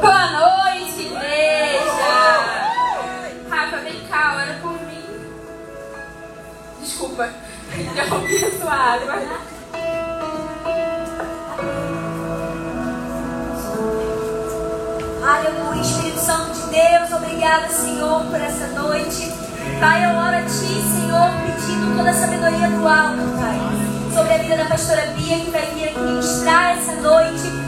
Boa noite, igreja! Rafa, vem cá, ora por mim. Desculpa, interrompi a sua água. Aleluia, Espírito Santo de Deus, obrigada, Senhor, por essa noite. Pai, eu oro a Ti, Senhor, pedindo toda a sabedoria do alto, Pai, sobre a vida da pastora Bia, que vai vir aqui ministrar essa noite.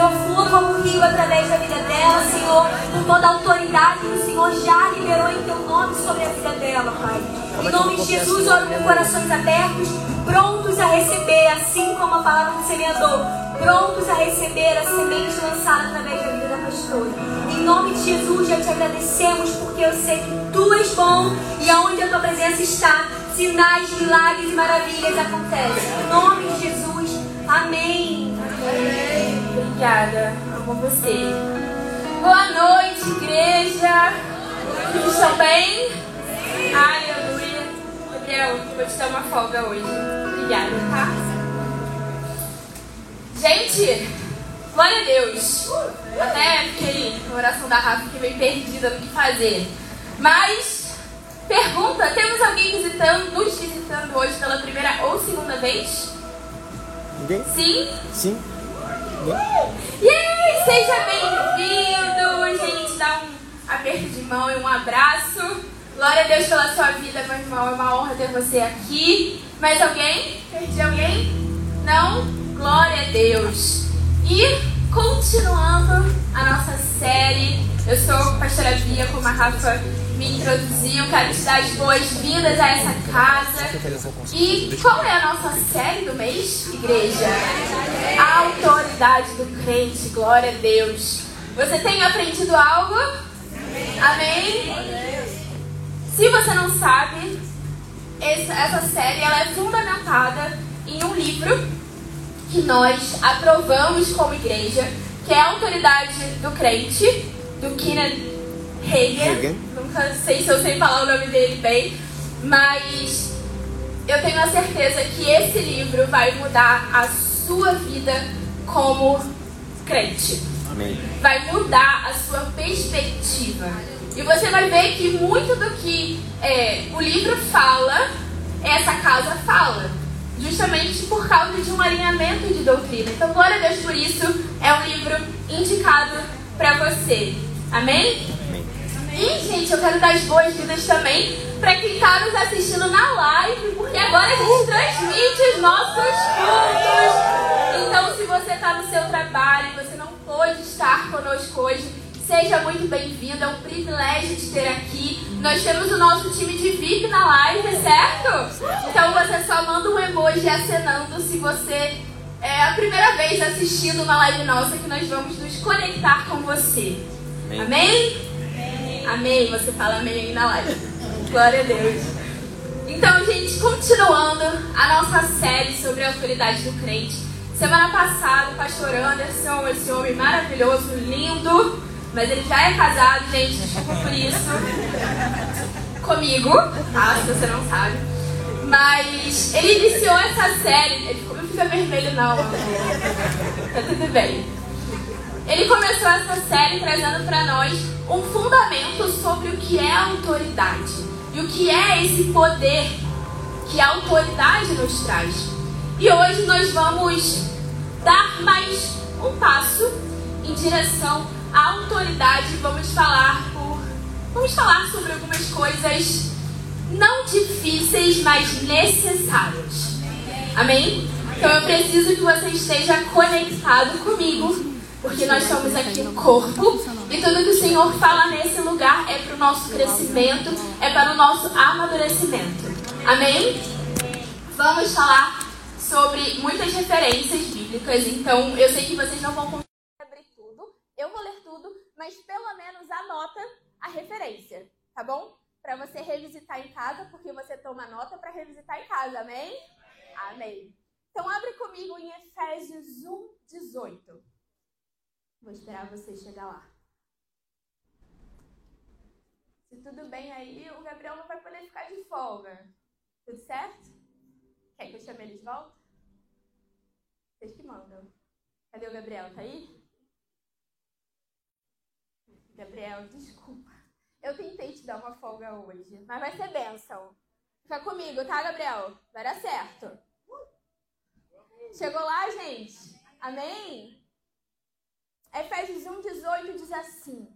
Senhor flua como rio através da vida dela, Senhor, com toda a autoridade que o Senhor já liberou em Teu nome sobre a vida dela, Pai. Em nome de Jesus, oro com corações abertos, prontos a receber, assim como a palavra do semeador, prontos a receber a semente lançada através da vida da pastora. Em nome de Jesus, já te agradecemos, porque eu sei que Tu és bom e aonde a Tua presença está, sinais, milagres e maravilhas acontecem. Em nome de Jesus, amém. Amém. Obrigada, amo você. Boa noite, igreja. Vocês estão bem? Aleluia. Gabriel, vou te dar uma folga hoje. Obrigada, tá? Gente, glória a Deus. Até fiquei na oração da Rafa, fiquei meio perdida no que fazer. Mas, pergunta: temos alguém visitando, nos visitando hoje pela primeira ou segunda vez? Ninguém? Sim? Sim. Yay! Seja bem-vindo! Gente, dá um aperto de mão e um abraço. Glória a Deus pela sua vida, meu irmão. É uma honra ter você aqui. Mais alguém? Perdi alguém? Não? Glória a Deus. E continuando a nossa série, eu sou pastora Bia, como a Rafa me introduziu. Quero te dar as boas-vindas a essa casa. E qual é a nossa série do mês, igreja? A autoridade do crente, glória a Deus. Você tem aprendido algo? Amém? Se você não sabe, essa, série ela é fundamentada em um livro que nós aprovamos como igreja, que é a autoridade do crente, do Kenneth Hagen. Nunca sei se eu sei falar o nome dele bem, mas eu tenho a certeza que esse livro vai mudar a sua vida como crente. Amém. Vai mudar a sua perspectiva. E você vai ver que muito do que é, o livro fala, essa casa fala. Justamente por causa de um alinhamento de doutrina. Então, glória a Deus por isso. É um livro indicado para você. Amém? E, gente, eu quero dar as boas-vindas também para quem está nos assistindo na live, porque agora a gente transmite os nossos cultos. Então, se você está no seu trabalho e você não pôde estar conosco hoje, seja muito bem-vindo. É um privilégio te ter aqui. Nós temos o nosso time de VIP na live, certo? Então, você só manda um emoji acenando se você é a primeira vez assistindo uma live nossa que nós vamos nos conectar com você. Amém. Amém? Amém. Você fala amém aí na live. Glória a Deus. Então, gente, continuando a nossa série sobre a autoridade do crente. Semana passada, o pastor Anderson, esse homem maravilhoso, lindo, mas ele já é casado, gente, desculpa por isso. Comigo, tá? Se você não sabe. Mas ele iniciou essa série. Ele ficou, não fica vermelho, não. Tá tudo bem. Ele começou essa série trazendo para nós um fundamento sobre o que é autoridade e o que é esse poder que a autoridade nos traz. E hoje nós vamos dar mais um passo em direção à autoridade. Vamos falar por, vamos falar sobre algumas coisas não difíceis, mas necessárias. Amém? Então eu preciso que você esteja conectado comigo porque nós somos aqui no corpo e tudo que o Senhor fala nesse lugar é para o nosso crescimento, é para o nosso amadurecimento. Amém? Vamos falar sobre muitas referências bíblicas, então eu sei que vocês não vão conseguir abrir tudo, eu vou ler tudo, mas pelo menos anota a referência, tá bom? Para você revisitar em casa, porque você toma nota para revisitar em casa, amém? Amém. Então abre comigo em Efésios 1, 18. Vou esperar você chegar lá. Se tudo bem aí, o Gabriel não vai poder ficar de folga. Tudo certo? Quer que eu chame ele de volta? Vocês que mandam. Cadê o Gabriel? Tá aí? Gabriel, desculpa. Eu tentei te dar uma folga hoje, mas vai ser bênção. Fica comigo, tá, Gabriel? Vai dar certo. Chegou lá, gente? Amém? Efésios 1, 18 diz assim: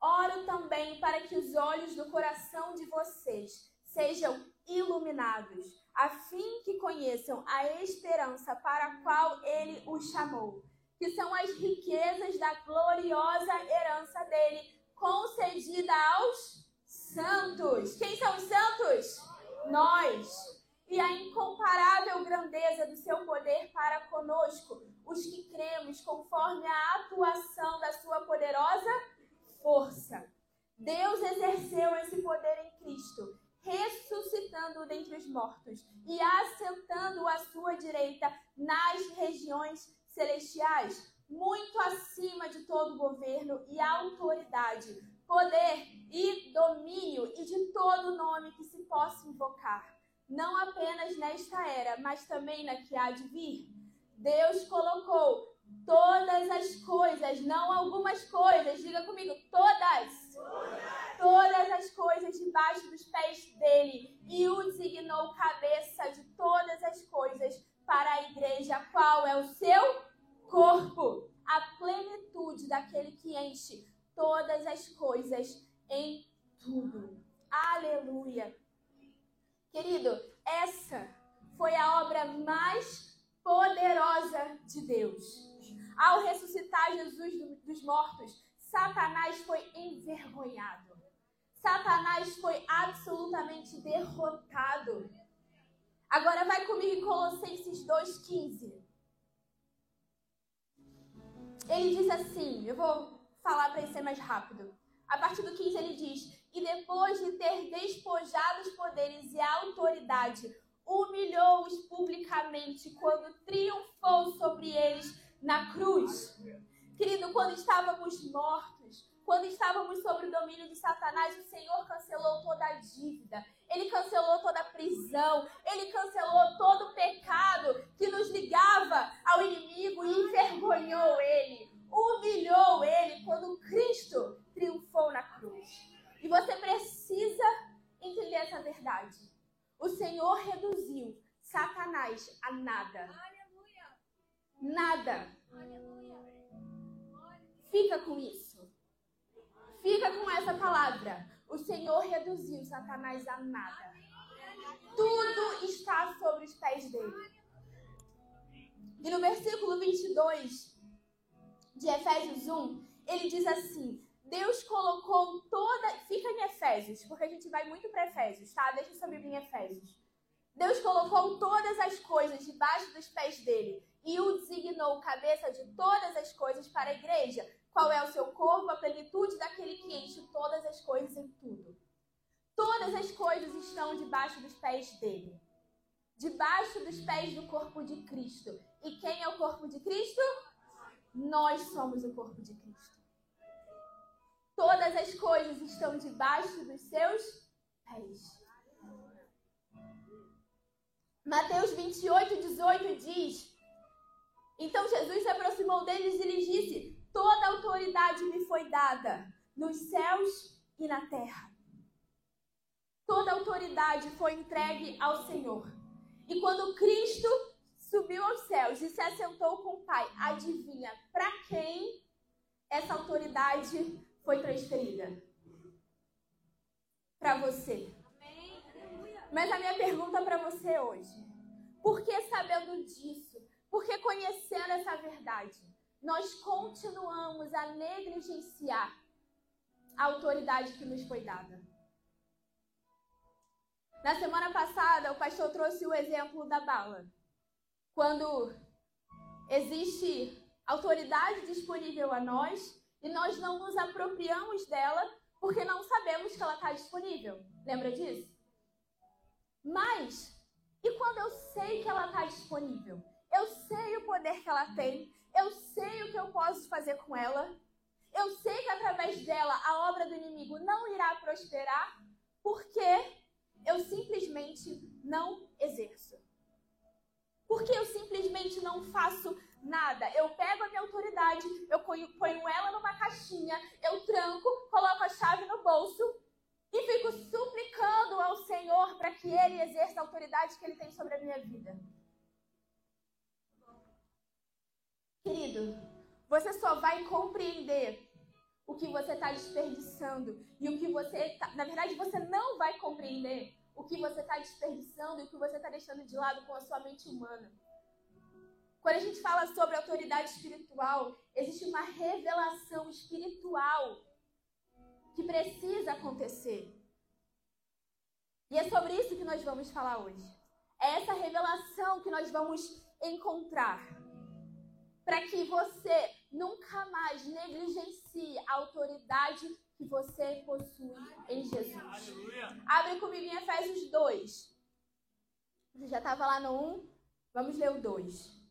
Oro também para que os olhos do coração de vocês sejam iluminados, a fim que conheçam a esperança para a qual ele os chamou, que são as riquezas da gloriosa herança dele, concedida aos santos. Quem são os santos? Nós. E a incomparável grandeza do seu poder para conosco, os que cremos, conforme a atuação da sua poderosa força. Deus exerceu esse poder em Cristo ressuscitando-o dentre os mortos e assentando-o à sua direita nas regiões celestiais, muito acima de todo governo e autoridade, poder e domínio e de todo nome que se possa invocar, não apenas nesta era, mas também na que há de vir. Deus colocou todas as coisas, não algumas coisas, diga comigo, todas. todas todas as coisas debaixo dos pés dele e o designou cabeça de todas as coisas para a igreja, qual é o seu corpo, a plenitude daquele que enche todas as coisas em tudo. Aleluia. Querido, essa foi a obra mais poderosa de Deus. Ao ressuscitar Jesus dos mortos, Satanás foi envergonhado. Satanás foi absolutamente derrotado. Agora vai comigo em Colossenses 2,15. Ele diz assim: eu vou falar para ser mais rápido. A partir do 15 ele diz: E depois de ter despojado os poderes e a autoridade, humilhou-os publicamente quando triunfou sobre eles na cruz. Querido, quando estávamos mortos, quando estávamos sob o domínio de Satanás, o Senhor cancelou toda a dívida, Ele cancelou toda a prisão, Ele cancelou todo o pecado que nos ligava ao inimigo e envergonhou Ele, humilhou Ele quando Cristo triunfou na cruz. E você precisa entender essa verdade. O Senhor reduziu Satanás a nada. Nada. Fica com isso. Fica com essa palavra. O Senhor reduziu Satanás a nada. Tudo está sobre os pés dele. E no versículo 22 de Efésios 1, ele diz assim: Deus colocou toda. Fica em Efésios, porque a gente vai muito para Efésios, tá? Deixa sua Bíblia em Efésios. Deus colocou todas as coisas debaixo dos pés dele e o designou cabeça de todas as coisas para a igreja, qual é o seu corpo, a plenitude daquele que enche todas as coisas em tudo. Todas as coisas estão debaixo dos pés dele. Debaixo dos pés do corpo de Cristo. E quem é o corpo de Cristo? Nós somos o corpo de Cristo. Todas as coisas estão debaixo dos seus pés. Mateus 28, 18 diz: Então Jesus se aproximou deles e lhes disse: Toda autoridade me foi dada nos céus e na terra. Toda autoridade foi entregue ao Senhor. E quando Cristo subiu aos céus e se assentou com o Pai, adivinha para quem essa autoridade foi transferida? Para você. Mas a minha pergunta para você hoje: por que sabendo disso? Por que conhecendo essa verdade? nós continuamos a negligenciar a autoridade que nos foi dada. Na semana passada, o pastor trouxe o exemplo da bala. Quando existe autoridade disponível a nós e nós não nos apropriamos dela porque não sabemos que ela está disponível. Lembra disso? Mas, e quando eu sei que ela está disponível? Eu sei o poder que ela tem, eu sei o que eu posso fazer com ela. Eu sei que através dela a obra do inimigo não irá prosperar, porque eu simplesmente não exerço. Porque eu simplesmente não faço nada. Eu pego a minha autoridade, eu ponho, ela numa caixinha, eu tranco, coloco a chave no bolso e fico suplicando ao Senhor para que Ele exerça a autoridade que Ele tem sobre a minha vida. Querido, você só vai compreender o que você está desperdiçando e o que você. Tá, na verdade, você não vai compreender o que você está desperdiçando e o que você está deixando de lado com a sua mente humana. Quando a gente fala sobre autoridade espiritual, existe uma revelação espiritual que precisa acontecer. E é sobre isso que nós vamos falar hoje. É essa revelação que nós vamos encontrar. Para que você nunca mais negligencie a autoridade que você possui em Jesus. Abre comigo em Efésios 2. Você já estava lá no 1, vamos ler o 2.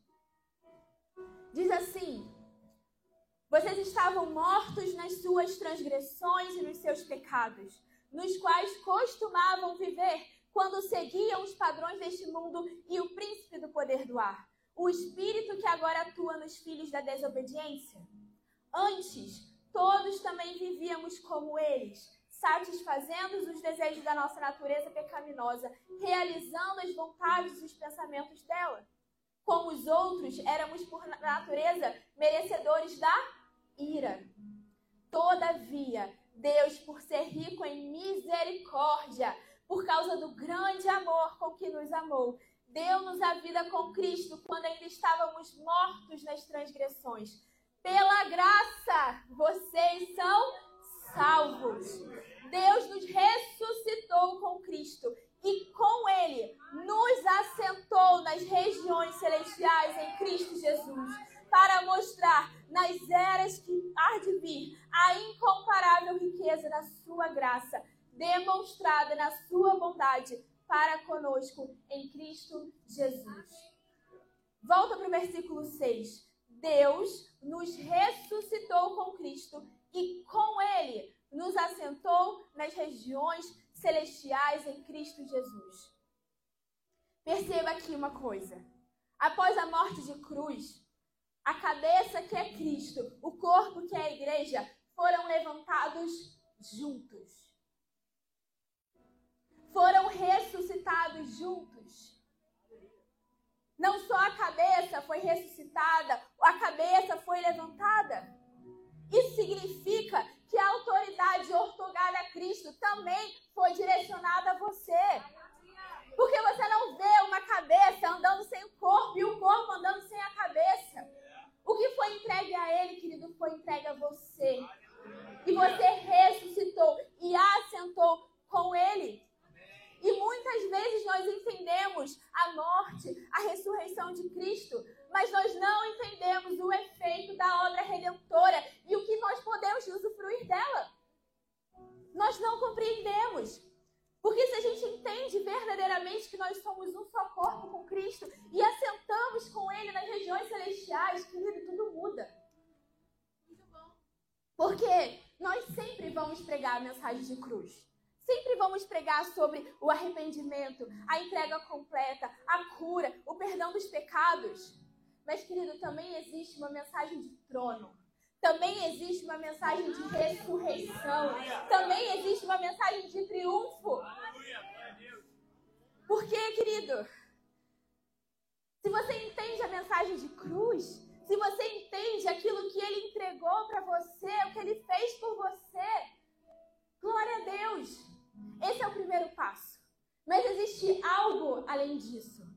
Diz assim: Vocês estavam mortos nas suas transgressões e nos seus pecados, nos quais costumavam viver quando seguiam os padrões deste mundo e o príncipe do poder do ar, o espírito que agora atua nos filhos da desobediência. Antes, todos também vivíamos como eles, satisfazendo os desejos da nossa natureza pecaminosa, realizando as vontades e os pensamentos dela. Como os outros, éramos por natureza merecedores da ira. Todavia, Deus, por ser rico em misericórdia, por causa do grande amor com que nos amou, deu-nos a vida com Cristo quando ainda estávamos mortos nas transgressões. Pela graça, vocês são salvos. Deus nos ressuscitou com Cristo e com ele nos assentou nas regiões celestiais em Cristo Jesus, para mostrar nas eras que há de vir a incomparável riqueza da sua graça, demonstrada na sua bondade para conosco em Cristo Jesus. Volta para o versículo 6. Deus nos ressuscitou com Cristo e com ele nos assentou nas regiões celestiais em Cristo Jesus. Perceba aqui uma coisa. Após a morte de cruz, a cabeça que é Cristo, o corpo que é a igreja, foram levantados juntos. Foram ressuscitados juntos. Não só a cabeça foi ressuscitada, a cabeça foi levantada. Isso significa que a autoridade ortogada a Cristo também foi direcionada a você. Porque você não vê uma cabeça andando sem o corpo e o corpo andando sem a cabeça. O que foi entregue a ele, querido, foi entregue a você. E você ressuscitou e assentou com ele. E muitas vezes nós entendemos a morte, a ressurreição de Cristo, mas nós não entendemos o efeito da obra redentora e o que nós podemos usufruir dela. Nós não compreendemos. Porque se a gente entende verdadeiramente que nós somos um só corpo com Cristo e assentamos com Ele nas regiões celestiais, querido, tudo muda. Porque nós sempre vamos pregar a mensagem de cruz. Sempre vamos pregar sobre o arrependimento, a entrega completa, a cura, o perdão dos pecados. Mas, querido, também existe uma mensagem de trono. Também existe uma mensagem de ressurreição. Também existe uma mensagem de triunfo. Porque, querido, se você entende a mensagem de cruz, se você entende aquilo que ele entregou para você, o que ele fez por você, glória a Deus. Esse é o primeiro passo. Mas existe algo além disso.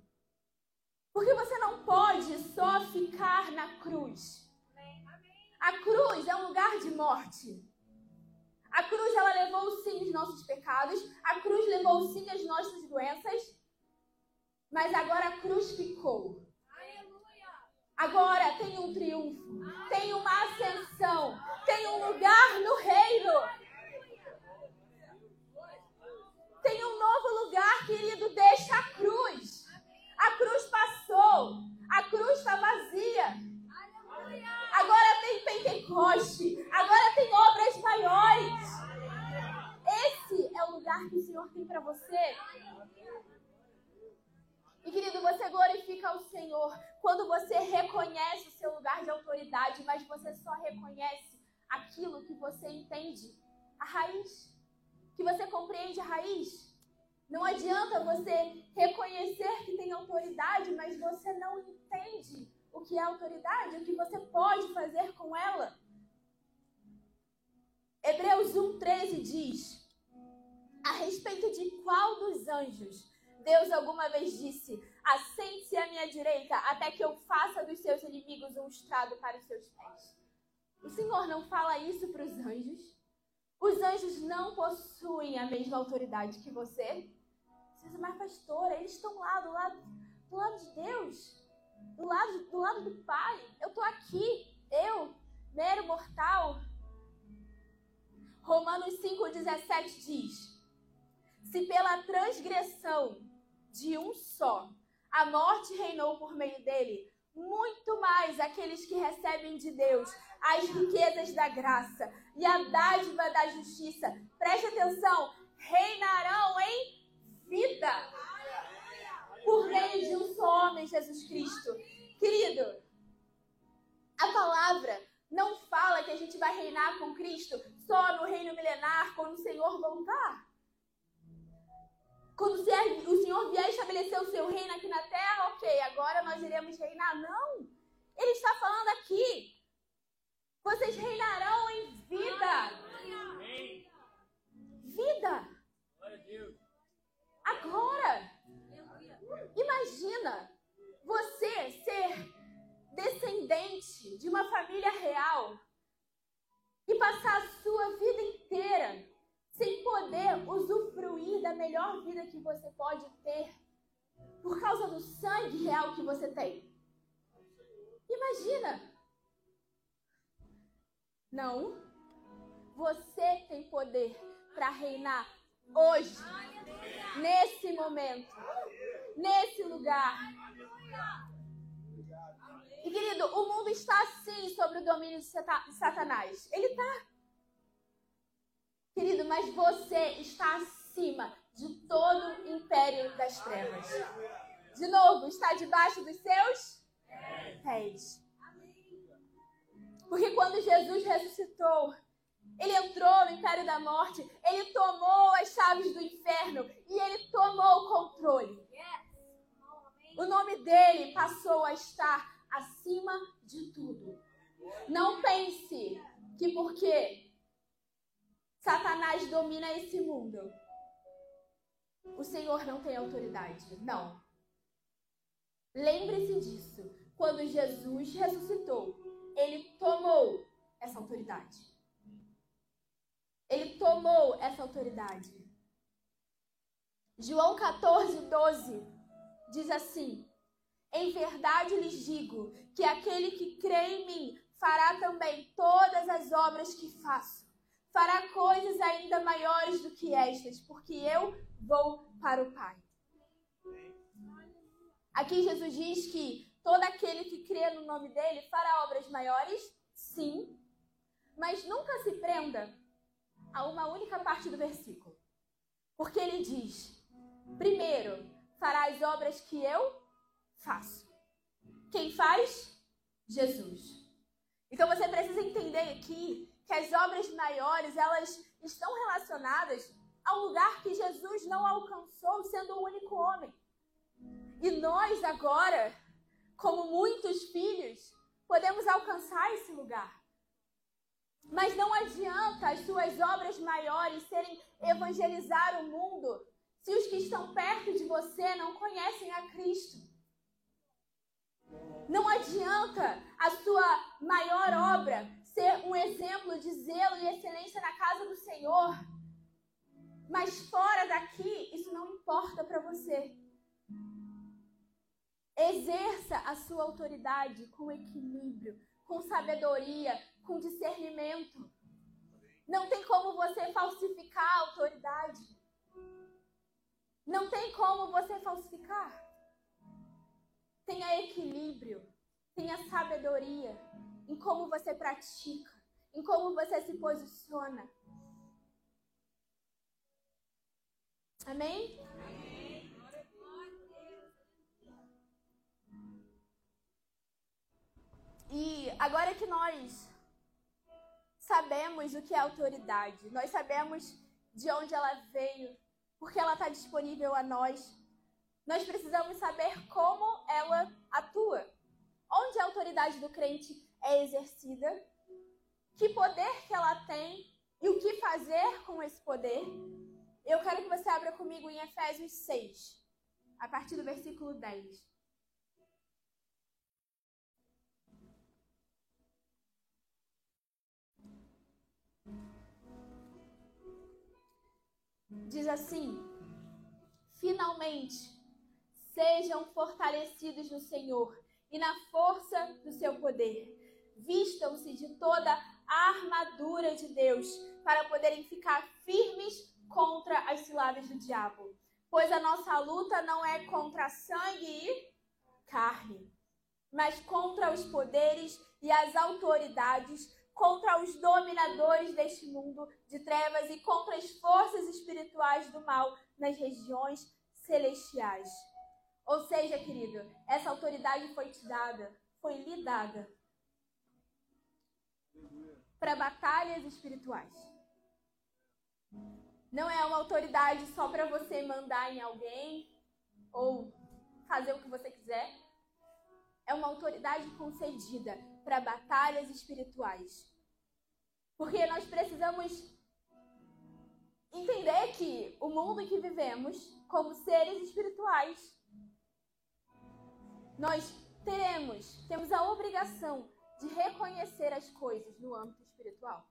Porque você não pode só ficar na cruz. A cruz é um lugar de morte. A cruz ela levou sim os nossos pecados, a cruz levou sim as nossas doenças, mas agora a cruz ficou. Agora tem um triunfo, tem uma ascensão, tem um lugar no reino. Tem um novo lugar, querido, deixa a cruz. A cruz. A está vazia. Agora tem Pentecoste. Agora tem obras maiores. Esse é o lugar que o Senhor tem para você. E querido, você glorifica o Senhor quando você reconhece o seu lugar de autoridade, mas você só reconhece aquilo que você entende raiz? Que você compreende a raiz? Não adianta você reconhecer que tem autoridade, mas você não entende o que é autoridade, o que você pode fazer com ela. Hebreus 1,13 diz: A respeito de qual dos anjos Deus alguma vez disse: Assente-se à minha direita, até que eu faça dos seus inimigos um estrado para os seus pés. O Senhor não fala isso para os anjos? Os anjos não possuem a mesma autoridade que você? É mais pastora, eles estão lá, do lado, do lado de Deus, do lado, do lado do Pai. Eu estou aqui, eu, mero mortal. Romanos 5,17 diz: Se pela transgressão de um só a morte reinou por meio dele, muito mais aqueles que recebem de Deus as riquezas da graça e a dádiva da justiça. Preste atenção, reinarão em vida por meio de um só homem, Jesus Cristo. Querido, a palavra não fala que a gente vai reinar com Cristo só no reino milenar, quando o Senhor voltar. Quando o Senhor vier estabelecer o seu reino aqui na terra, ok, agora nós iremos reinar. Não! Ele está falando aqui. Vocês reinarão em vida. Vida. Reinar hoje, nesse momento, nesse lugar. E querido, o mundo está assim sobre o domínio de Satanás. Ele está. Querido, mas você está acima de todo o império das trevas. De novo, está debaixo dos seus pés. Porque quando Jesus ressuscitou, ele entrou no império da morte, ele tomou as chaves do inferno e ele tomou o controle. O nome dele passou a estar acima de tudo. Não pense que porque Satanás domina esse mundo. O Senhor não tem autoridade. Não. Lembre-se disso. Quando Jesus ressuscitou, ele tomou essa autoridade. Ele tomou essa autoridade. João 14, 12 diz assim: Em verdade lhes digo que aquele que crê em mim fará também todas as obras que faço fará coisas ainda maiores do que estas, porque eu vou para o Pai. Aqui Jesus diz que todo aquele que crê no nome dele fará obras maiores, sim, mas nunca se prenda a uma única parte do versículo. Porque ele diz: primeiro, fará as obras que eu faço. Quem faz? Jesus. Então você precisa entender aqui que as obras maiores, elas estão relacionadas ao lugar que Jesus não alcançou sendo o único homem. E nós agora, como muitos filhos, podemos alcançar esse lugar. Mas não adianta as suas obras maiores serem evangelizar o mundo se os que estão perto de você não conhecem a Cristo. Não adianta a sua maior obra ser um exemplo de zelo e excelência na casa do Senhor, mas fora daqui isso não importa para você. Exerça a sua autoridade com equilíbrio, com sabedoria, com discernimento. Não tem como você falsificar a autoridade. Não tem como você falsificar. Tenha equilíbrio, tenha sabedoria em como você pratica, em como você se posiciona. Amém? Amém. E agora que nós sabemos o que é autoridade, nós sabemos de onde ela veio, porque ela está disponível a nós. Nós precisamos saber como ela atua, onde a autoridade do crente é exercida, que poder que ela tem e o que fazer com esse poder. Eu quero que você abra comigo em Efésios 6, a partir do versículo 10. Diz assim: Finalmente, sejam fortalecidos no Senhor e na força do seu poder. Vistam-se de toda a armadura de Deus para poderem ficar firmes contra as ciladas do diabo. Pois a nossa luta não é contra sangue e carne, mas contra os poderes e as autoridades, contra os dominadores deste mundo de trevas e contra as forças espirituais do mal nas regiões celestiais. Ou seja, querido, essa autoridade foi te dada, foi lhe dada para batalhas espirituais. Não é uma autoridade só para você mandar em alguém ou fazer o que você quiser. É uma autoridade concedida para batalhas espirituais. Porque nós precisamos entender que o mundo em que vivemos, como seres espirituais, nós teremos, temos a obrigação de reconhecer as coisas no âmbito espiritual.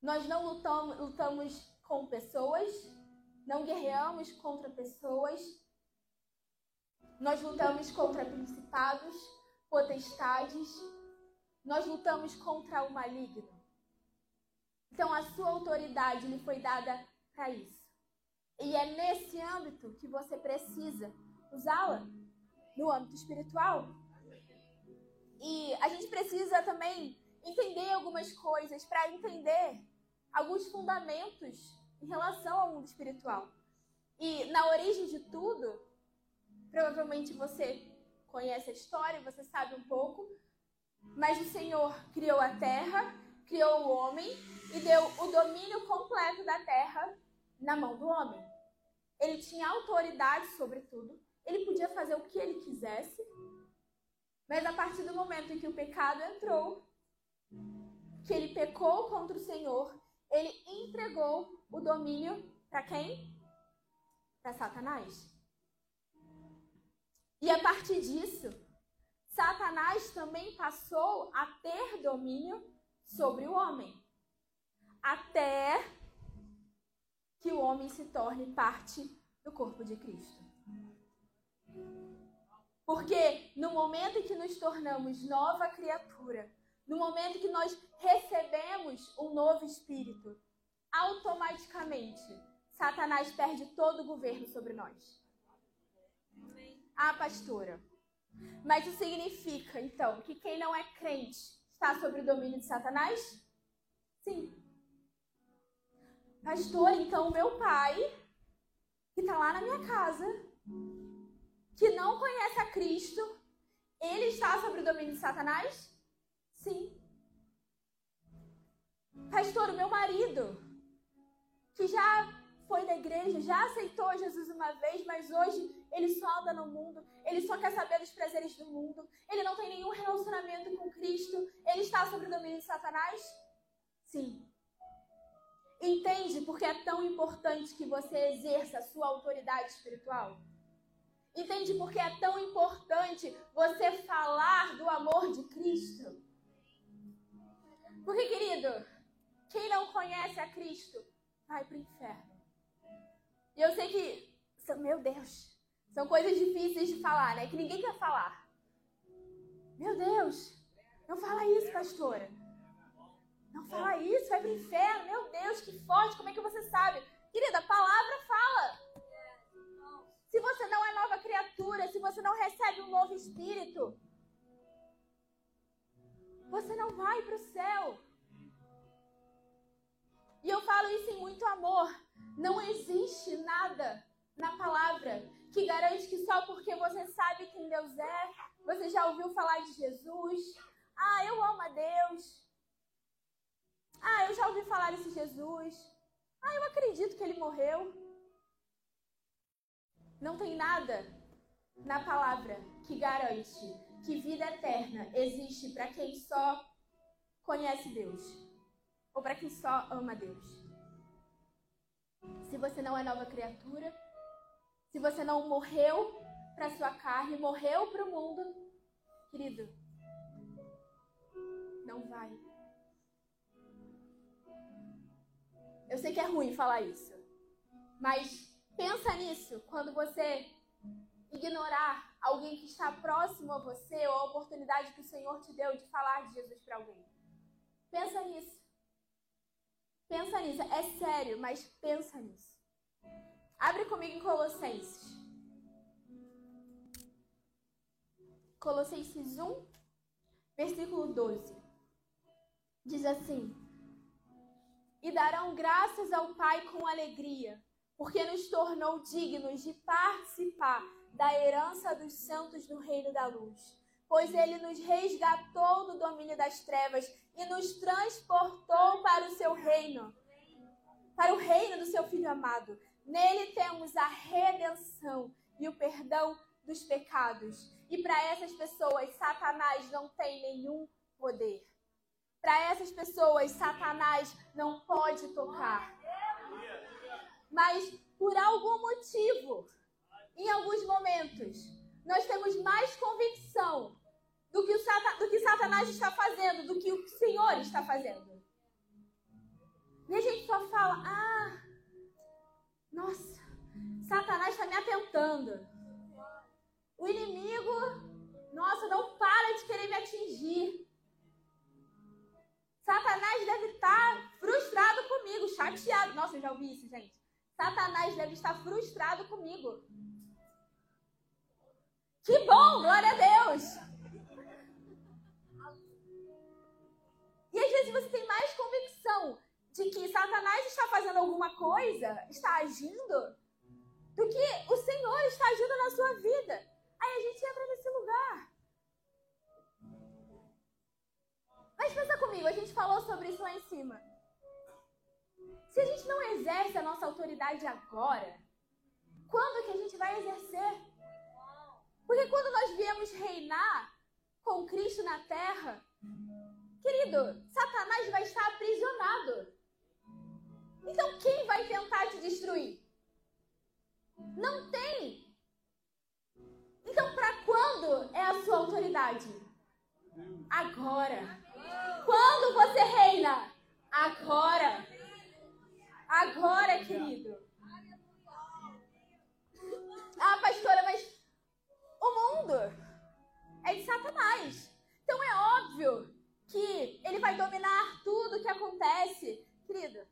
Nós não lutamos, lutamos com pessoas, não guerreamos contra pessoas, nós lutamos contra principados, potestades, nós lutamos contra o maligno. Então a sua autoridade lhe foi dada para isso. E é nesse âmbito que você precisa usá-la no âmbito espiritual. E a gente precisa também entender algumas coisas para entender alguns fundamentos em relação ao mundo espiritual. E na origem de tudo, provavelmente você conhece a história, você sabe um pouco, mas o Senhor criou a terra, criou o homem e deu o domínio completo da terra na mão do homem. Ele tinha autoridade sobre tudo, ele podia fazer o que ele quisesse, mas a partir do momento em que o pecado entrou, que ele pecou contra o Senhor, ele entregou o domínio para quem? Para Satanás. E a partir disso, Satanás também passou a ter domínio sobre o homem, até que o homem se torne parte do corpo de Cristo. Porque no momento em que nos tornamos nova criatura, no momento que nós recebemos um novo espírito, automaticamente Satanás perde todo o governo sobre nós. Ah, pastora. Mas isso significa, então, que quem não é crente está sob o domínio de Satanás? Sim. Pastor, então meu pai, que está lá na minha casa, que não conhece a Cristo, ele está sob o domínio de Satanás? Sim. Pastor, o meu marido, que já foi da igreja, já aceitou Jesus uma vez, mas hoje ele só anda no mundo, ele só quer saber dos prazeres do mundo, ele não tem nenhum relacionamento com Cristo, ele está sob o domínio de Satanás? Sim. Entende porque é tão importante que você exerça a sua autoridade espiritual? Entende por que é tão importante você falar do amor de Cristo? Porque, querido, quem não conhece a Cristo vai para o inferno. E eu sei que, meu Deus, são coisas difíceis de falar, né? Que ninguém quer falar. Meu Deus, não fala isso, pastora. Não fala isso, vai para o inferno. Meu Deus, que forte, como é que você sabe? Querida, a palavra fala. Se você não é nova criatura, se você não recebe um novo espírito, você não vai para o céu. E eu falo isso em muito amor. Não existe nada na palavra que garante que só porque você sabe quem Deus é, você já ouviu falar de Jesus, ah, eu amo a Deus, Ah, eu já ouvi falar desse Jesus. Ah, eu acredito que ele morreu. Não tem nada na palavra que garante que vida eterna existe para quem só conhece Deus ou para quem só ama Deus. Se você não é nova criatura, se você não morreu para sua carne, morreu para o mundo, querido, não vai. Eu sei que é ruim falar isso, mas pensa nisso quando você ignorar alguém que está próximo a você ou a oportunidade que o Senhor te deu de falar de Jesus para alguém. Pensa nisso. Pensa nisso. É sério, mas pensa nisso. Abre comigo em Colossenses. Colossenses 1, versículo 12. Diz assim: E darão graças ao Pai com alegria, porque nos tornou dignos de participar da herança dos santos no reino da luz. Pois ele nos resgatou do domínio das trevas e nos transportou para o seu reino, para o reino do seu Filho amado. Nele temos a redenção e o perdão dos pecados. E para essas pessoas, Satanás não tem nenhum poder. Para essas pessoas, Satanás não pode tocar. Mas por algum motivo, em alguns momentos, nós temos mais convicção do que, o do que Satanás está fazendo, do que o Senhor está fazendo. E a gente só fala, ah, nossa, Satanás está me atentando. O inimigo, nossa, não para de querer me atingir. Satanás deve estar frustrado comigo, chateado. Nossa, eu já ouvi isso, gente. Satanás deve estar frustrado comigo. Que bom, glória a Deus! E às vezes você tem mais convicção de que Satanás está fazendo alguma coisa, está agindo, do que o Senhor está agindo na sua vida. Aí a gente entra nesse lugar. Mas pensa comigo, a gente falou sobre isso lá em cima. Se a gente não exerce a nossa autoridade agora, quando que a gente vai reinar com Cristo na terra, querido, Satanás vai estar aprisionado. Então quem vai tentar te destruir? Não tem. Então para quando é a sua autoridade? Agora. Quando você reina? Agora. Agora, querido. Ah, pastora, mas o mundo é de Satanás. Então é óbvio que ele vai dominar tudo que acontece. Querido,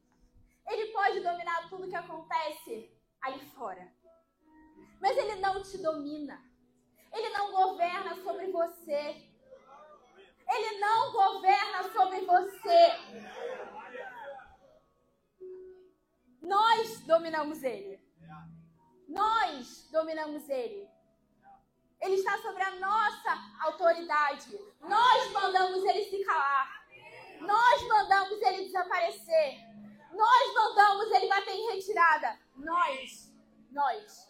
ele pode dominar tudo que acontece ali fora. Mas ele não te domina. Ele não governa sobre você. Ele não governa sobre você. Nós dominamos ele. Nós dominamos ele. Ele está sobre a nossa autoridade. Nós mandamos ele se calar. Nós mandamos ele desaparecer. Nós mandamos ele bater em retirada. Nós. Nós.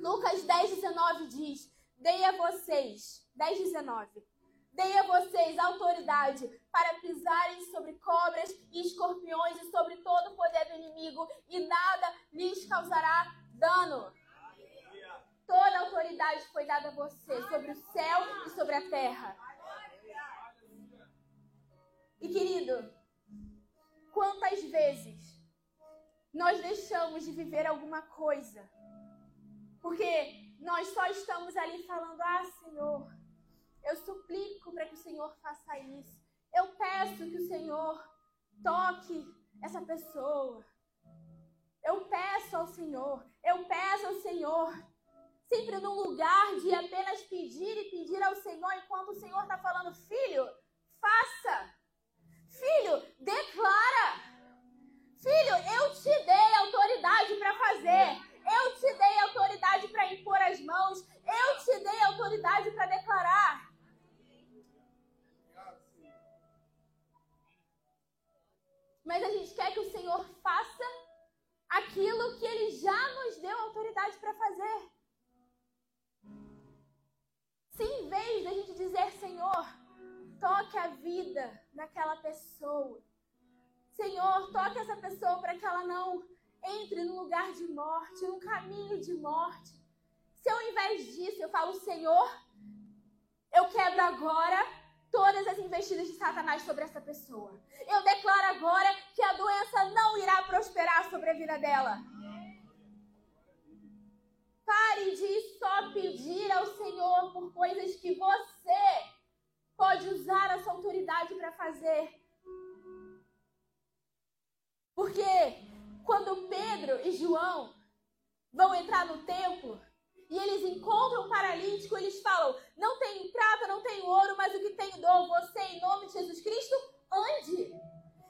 Lucas 10, 19 diz: Dei a vocês. 10, 19. Dei a vocês autoridade para pisarem sobre cobras e escorpiões e sobre todo o poder do inimigo, e nada lhes causará dano. Toda autoridade foi dada a você sobre o céu e sobre a terra. E querido, quantas vezes nós deixamos de viver alguma coisa porque nós só estamos ali falando: Ah, Senhor, eu suplico para que o Senhor faça isso. Eu peço que o Senhor toque essa pessoa. Eu peço ao Senhor, eu peço ao Senhor sempre num lugar de apenas pedir e pedir ao Senhor, enquanto o Senhor está falando, filho, faça. Filho, declara. Filho, eu te dei autoridade para fazer. Eu te dei autoridade para impor as mãos. Eu te dei autoridade para declarar. mas a gente quer que o Senhor faça aquilo que Ele já nos deu autoridade para fazer. Se em vez da gente dizer, Senhor, toque a vida daquela pessoa, Senhor, toque essa pessoa para que ela não entre no lugar de morte, no caminho de morte. Se ao invés disso eu falo, Senhor, eu quebro agora todas as investidas de Satanás sobre essa pessoa. Eu declaro agora que a doença não irá prosperar sobre a vida dela. Pare de só pedir ao Senhor por coisas que você pode usar a sua autoridade para fazer. Porque quando Pedro e João vão entrar no templo, e eles encontram o paralítico, eles falam: Não tenho prata, não tenho ouro, mas o que tenho dou você em nome de Jesus Cristo, ande.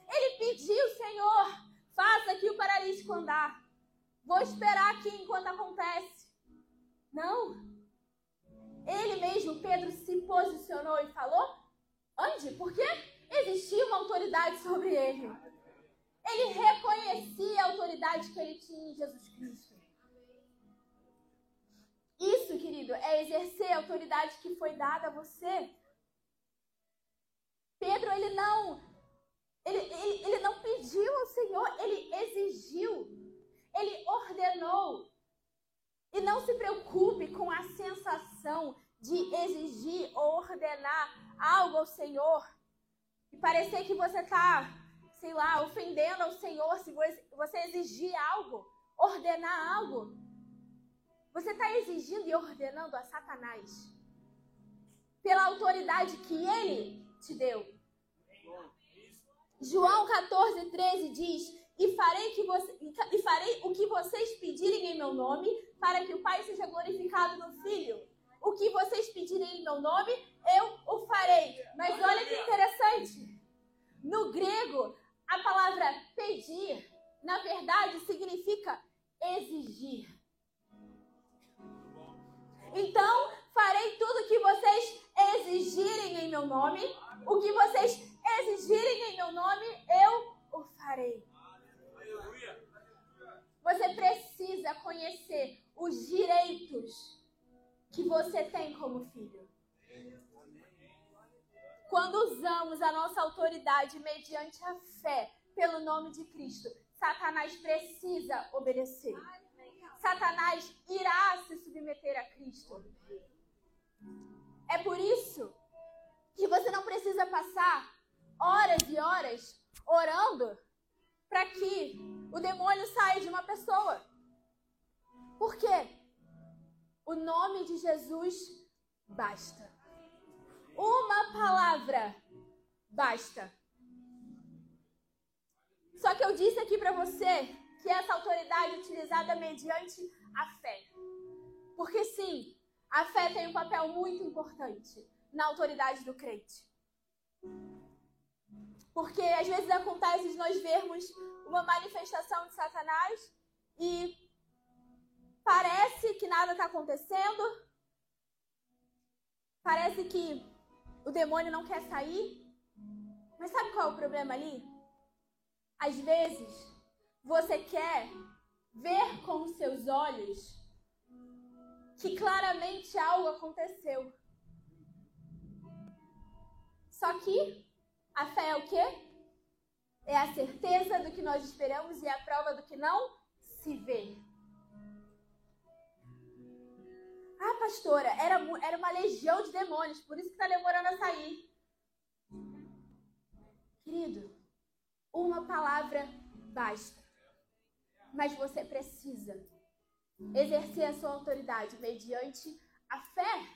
Ele pediu, Senhor, faça aqui o paralítico andar. Vou esperar aqui enquanto acontece. Não. Ele mesmo, Pedro, se posicionou e falou: Ande, porque existia uma autoridade sobre ele. Ele reconhecia a autoridade que ele tinha em Jesus Cristo. Isso, querido, é exercer a autoridade que foi dada a você. Pedro, ele não, ele, ele, ele não pediu ao Senhor, ele exigiu, ele ordenou. E não se preocupe com a sensação de exigir ou ordenar algo ao Senhor e parecer que você está, sei lá, ofendendo ao Senhor se você exigir algo, ordenar algo. Você está exigindo e ordenando a Satanás pela autoridade que ele te deu. João 14, 13 diz: e farei, que você, e farei o que vocês pedirem em meu nome, para que o Pai seja glorificado no Filho. O que vocês pedirem em meu nome, eu o farei. Mas olha que interessante. No grego, a palavra pedir, na verdade, significa exigir. Então, farei tudo o que vocês exigirem em meu nome. O que vocês exigirem em meu nome, eu o farei. Você precisa conhecer os direitos que você tem como filho. Quando usamos a nossa autoridade mediante a fé pelo nome de Cristo, Satanás precisa obedecer. Satanás irá se submeter a Cristo. É por isso que você não precisa passar horas e horas orando para que o demônio saia de uma pessoa. Por quê? O nome de Jesus basta. Uma palavra basta. Só que eu disse aqui para você que essa autoridade é utilizada mediante a fé. Porque sim, a fé tem um papel muito importante na autoridade do crente. Porque às vezes acontece de nós vermos uma manifestação de Satanás e parece que nada está acontecendo, parece que o demônio não quer sair. Mas sabe qual é o problema ali? Às vezes, você quer ver com os seus olhos que claramente algo aconteceu. Só que a fé é o quê? É a certeza do que nós esperamos e a prova do que não se vê. Ah, pastora, era, era uma legião de demônios, por isso que está demorando a sair. Querido, uma palavra basta mas você precisa exercer a sua autoridade mediante a fé.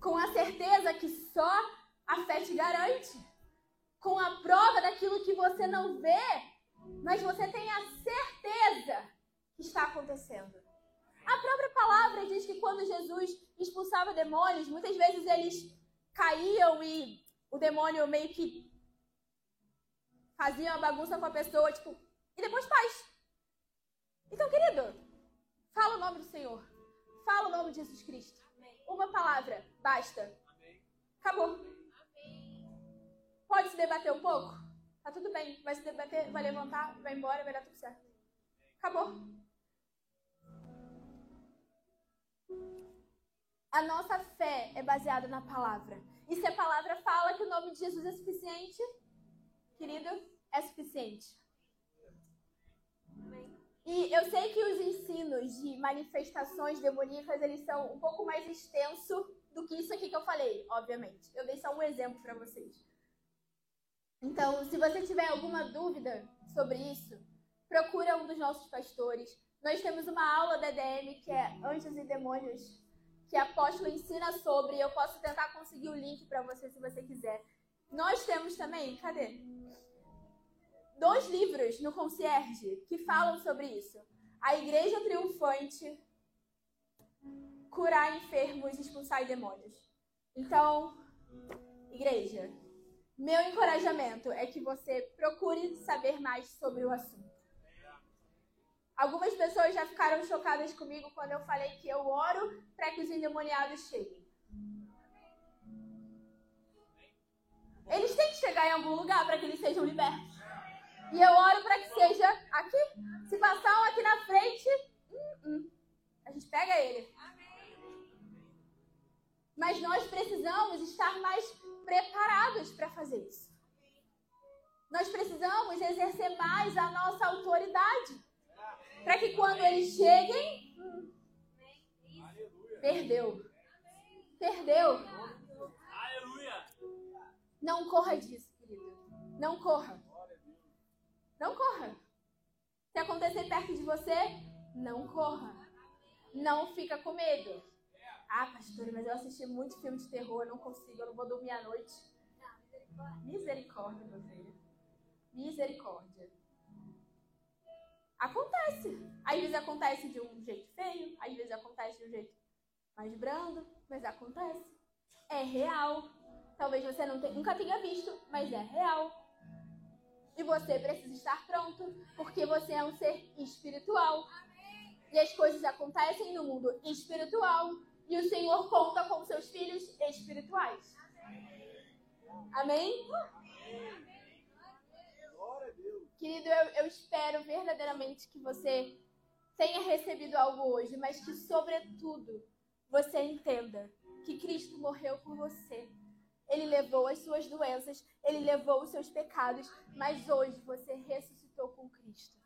Com a certeza que só a fé te garante. Com a prova daquilo que você não vê, mas você tem a certeza que está acontecendo. A própria palavra diz que quando Jesus expulsava demônios, muitas vezes eles caíam e o demônio meio que fazia uma bagunça com a pessoa, tipo, e depois paz. Então, querido, fala o nome do Senhor. Fala o nome de Jesus Cristo. Uma palavra, basta. Acabou. Pode se debater um pouco? Tá tudo bem. Vai se debater, vai levantar, vai embora, vai dar tudo certo. Acabou. A nossa fé é baseada na palavra. E se a palavra fala que o nome de Jesus é suficiente, querido, é suficiente. E eu sei que os ensinos de manifestações demoníacas, eles são um pouco mais extensos do que isso aqui que eu falei, obviamente. Eu dei só um exemplo para vocês. Então, se você tiver alguma dúvida sobre isso, procura um dos nossos pastores. Nós temos uma aula da EDM que é Anjos e Demônios, que a apóstolo ensina sobre. Eu posso tentar conseguir o link para você se você quiser. Nós temos também, cadê? Dois livros no concierge que falam sobre isso. A Igreja Triunfante, Curar Enfermos e Expulsar Demônios. Então, igreja, meu encorajamento é que você procure saber mais sobre o assunto. Algumas pessoas já ficaram chocadas comigo quando eu falei que eu oro para que os endemoniados cheguem. Eles têm que chegar em algum lugar para que eles sejam libertos. E eu oro para que seja aqui. Se passar um aqui na frente, hum, hum, a gente pega ele. Mas nós precisamos estar mais preparados para fazer isso. Nós precisamos exercer mais a nossa autoridade. Para que quando eles cheguem, perdeu. Perdeu. Não corra disso, querido. Não corra. Não corra. Se acontecer perto de você, não corra. Não fica com medo. Ah, pastor, mas eu assisti muito filme de terror, eu não consigo, eu não vou dormir à noite. Misericórdia, meu filho. Misericórdia. Acontece. Às vezes acontece de um jeito feio, às vezes acontece de um jeito mais brando, mas acontece. É real. Talvez você nunca tenha visto, mas é real. E você precisa estar pronto, porque você é um ser espiritual. E as coisas acontecem no mundo espiritual. E o Senhor conta com seus filhos espirituais. Amém? Querido, eu, eu espero verdadeiramente que você tenha recebido algo hoje, mas que, sobretudo, você entenda que Cristo morreu por você ele levou as suas doenças, ele levou os seus pecados, mas hoje você ressuscitou com Cristo.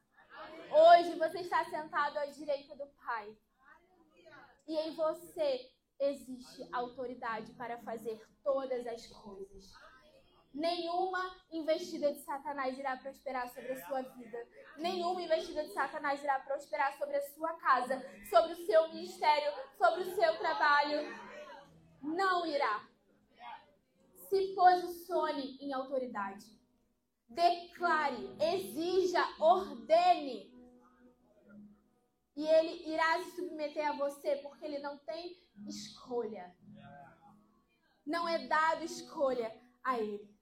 Hoje você está sentado à direita do Pai. E em você existe autoridade para fazer todas as coisas. Nenhuma investida de Satanás irá prosperar sobre a sua vida. Nenhuma investida de Satanás irá prosperar sobre a sua casa, sobre o seu ministério, sobre o seu trabalho. Não irá se posicione em autoridade. Declare, exija, ordene. E ele irá se submeter a você porque ele não tem escolha. Não é dado escolha a ele.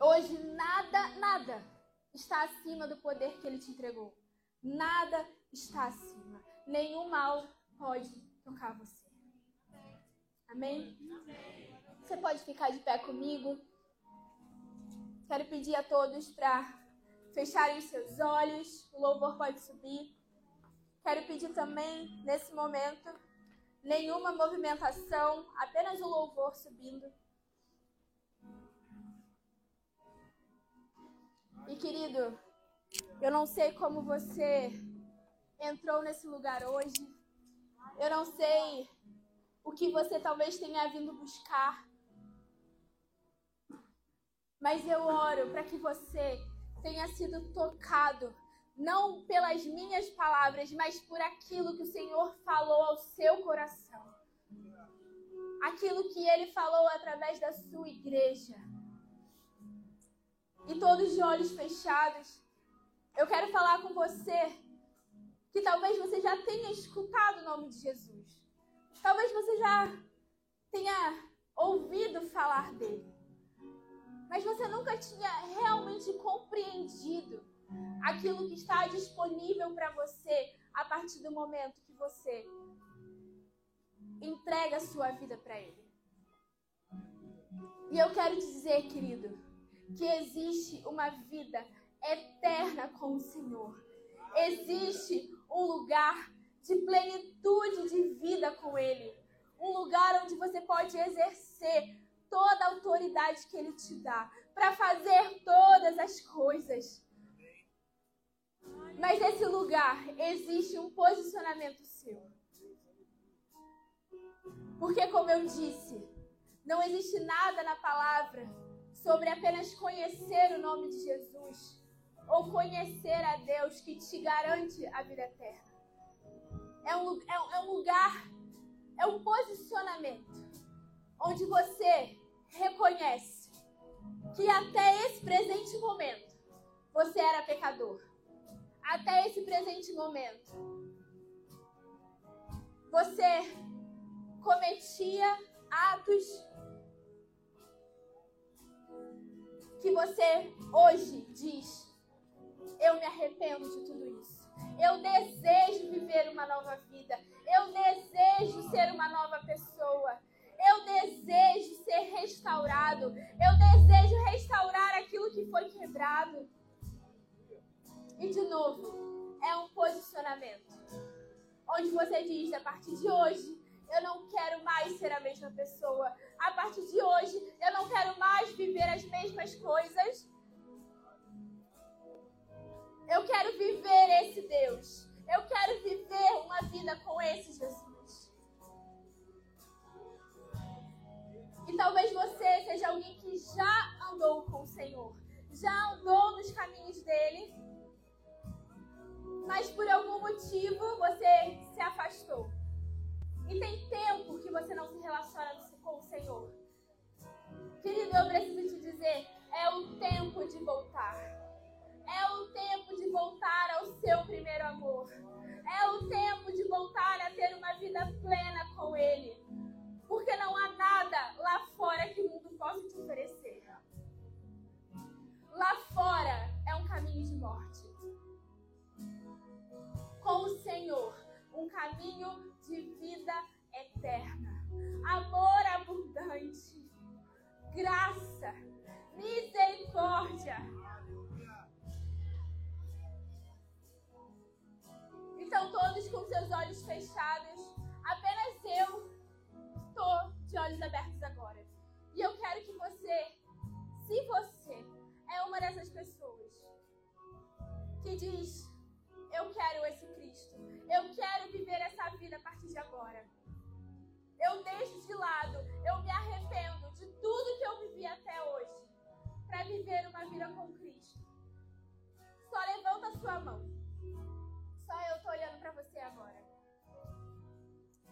Hoje nada, nada está acima do poder que ele te entregou. Nada está acima. Nenhum mal pode tocar você. Amém? Você pode ficar de pé comigo? Quero pedir a todos para fecharem os seus olhos. O louvor pode subir. Quero pedir também, nesse momento, nenhuma movimentação, apenas o louvor subindo. E querido, eu não sei como você entrou nesse lugar hoje. Eu não sei o que você talvez tenha vindo buscar. Mas eu oro para que você tenha sido tocado, não pelas minhas palavras, mas por aquilo que o Senhor falou ao seu coração. Aquilo que ele falou através da sua igreja. E todos de olhos fechados, eu quero falar com você que talvez você já tenha escutado o nome de Jesus. Talvez você já tenha ouvido falar dele, mas você nunca tinha realmente compreendido aquilo que está disponível para você a partir do momento que você entrega a sua vida para ele. E eu quero dizer, querido, que existe uma vida eterna com o Senhor. Existe um lugar de plenitude de vida com Ele. Um lugar onde você pode exercer toda a autoridade que Ele te dá para fazer todas as coisas. Mas nesse lugar existe um posicionamento seu. Porque, como eu disse, não existe nada na palavra sobre apenas conhecer o nome de Jesus ou conhecer a Deus que te garante a vida eterna. É um, é, é um lugar, é um posicionamento onde você reconhece que até esse presente momento você era pecador. Até esse presente momento você cometia atos que você hoje diz: Eu me arrependo de tudo isso. Eu desejo viver uma nova vida. Eu desejo ser uma nova pessoa. Eu desejo ser restaurado. Eu desejo restaurar aquilo que foi quebrado. E de novo, é um posicionamento. Onde você diz: a partir de hoje, eu não quero mais ser a mesma pessoa. A partir de hoje, eu não quero mais viver as mesmas coisas. Eu quero viver esse Deus. Eu quero viver uma vida com esse Jesus. E talvez você seja alguém que já andou com o Senhor, já andou nos caminhos dele, mas por algum motivo você se afastou. E tem tempo que você não se relaciona com o Senhor. Querido, eu preciso te dizer, é o tempo de voltar. É o tempo de voltar ao seu primeiro amor. É o tempo de voltar a ter uma vida plena com Ele. Porque não há nada lá fora que o mundo possa te oferecer. Lá fora é um caminho de morte. Com o Senhor, um caminho de vida eterna, amor abundante, graça, misericórdia. Então, todos com seus olhos fechados, de olhos abertos agora. E eu quero que você, se você é uma dessas pessoas que diz eu quero esse Cristo. Eu quero viver essa vida a partir de agora. Eu deixo de lado, eu me arrependo de tudo que eu vivi até hoje para viver uma vida com Cristo. Só levanta a sua mão. Só eu tô olhando para você agora.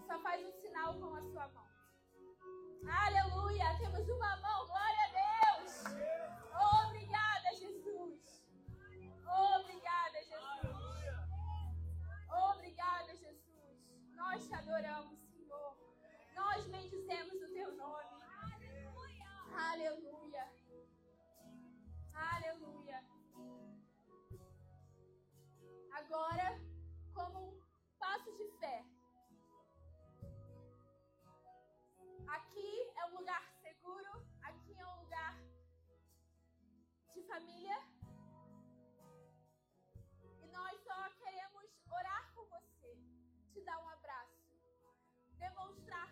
Só faz um sinal com a sua. Aleluia! Temos uma mão, glória a Deus! Obrigada, Jesus! Obrigada, Jesus! Obrigada, Jesus. Nós te adoramos, Senhor. Nós bendizemos o teu nome. Aleluia. Aleluia. Agora, como um passo de fé. família. E nós só queremos orar com você, te dar um abraço, demonstrar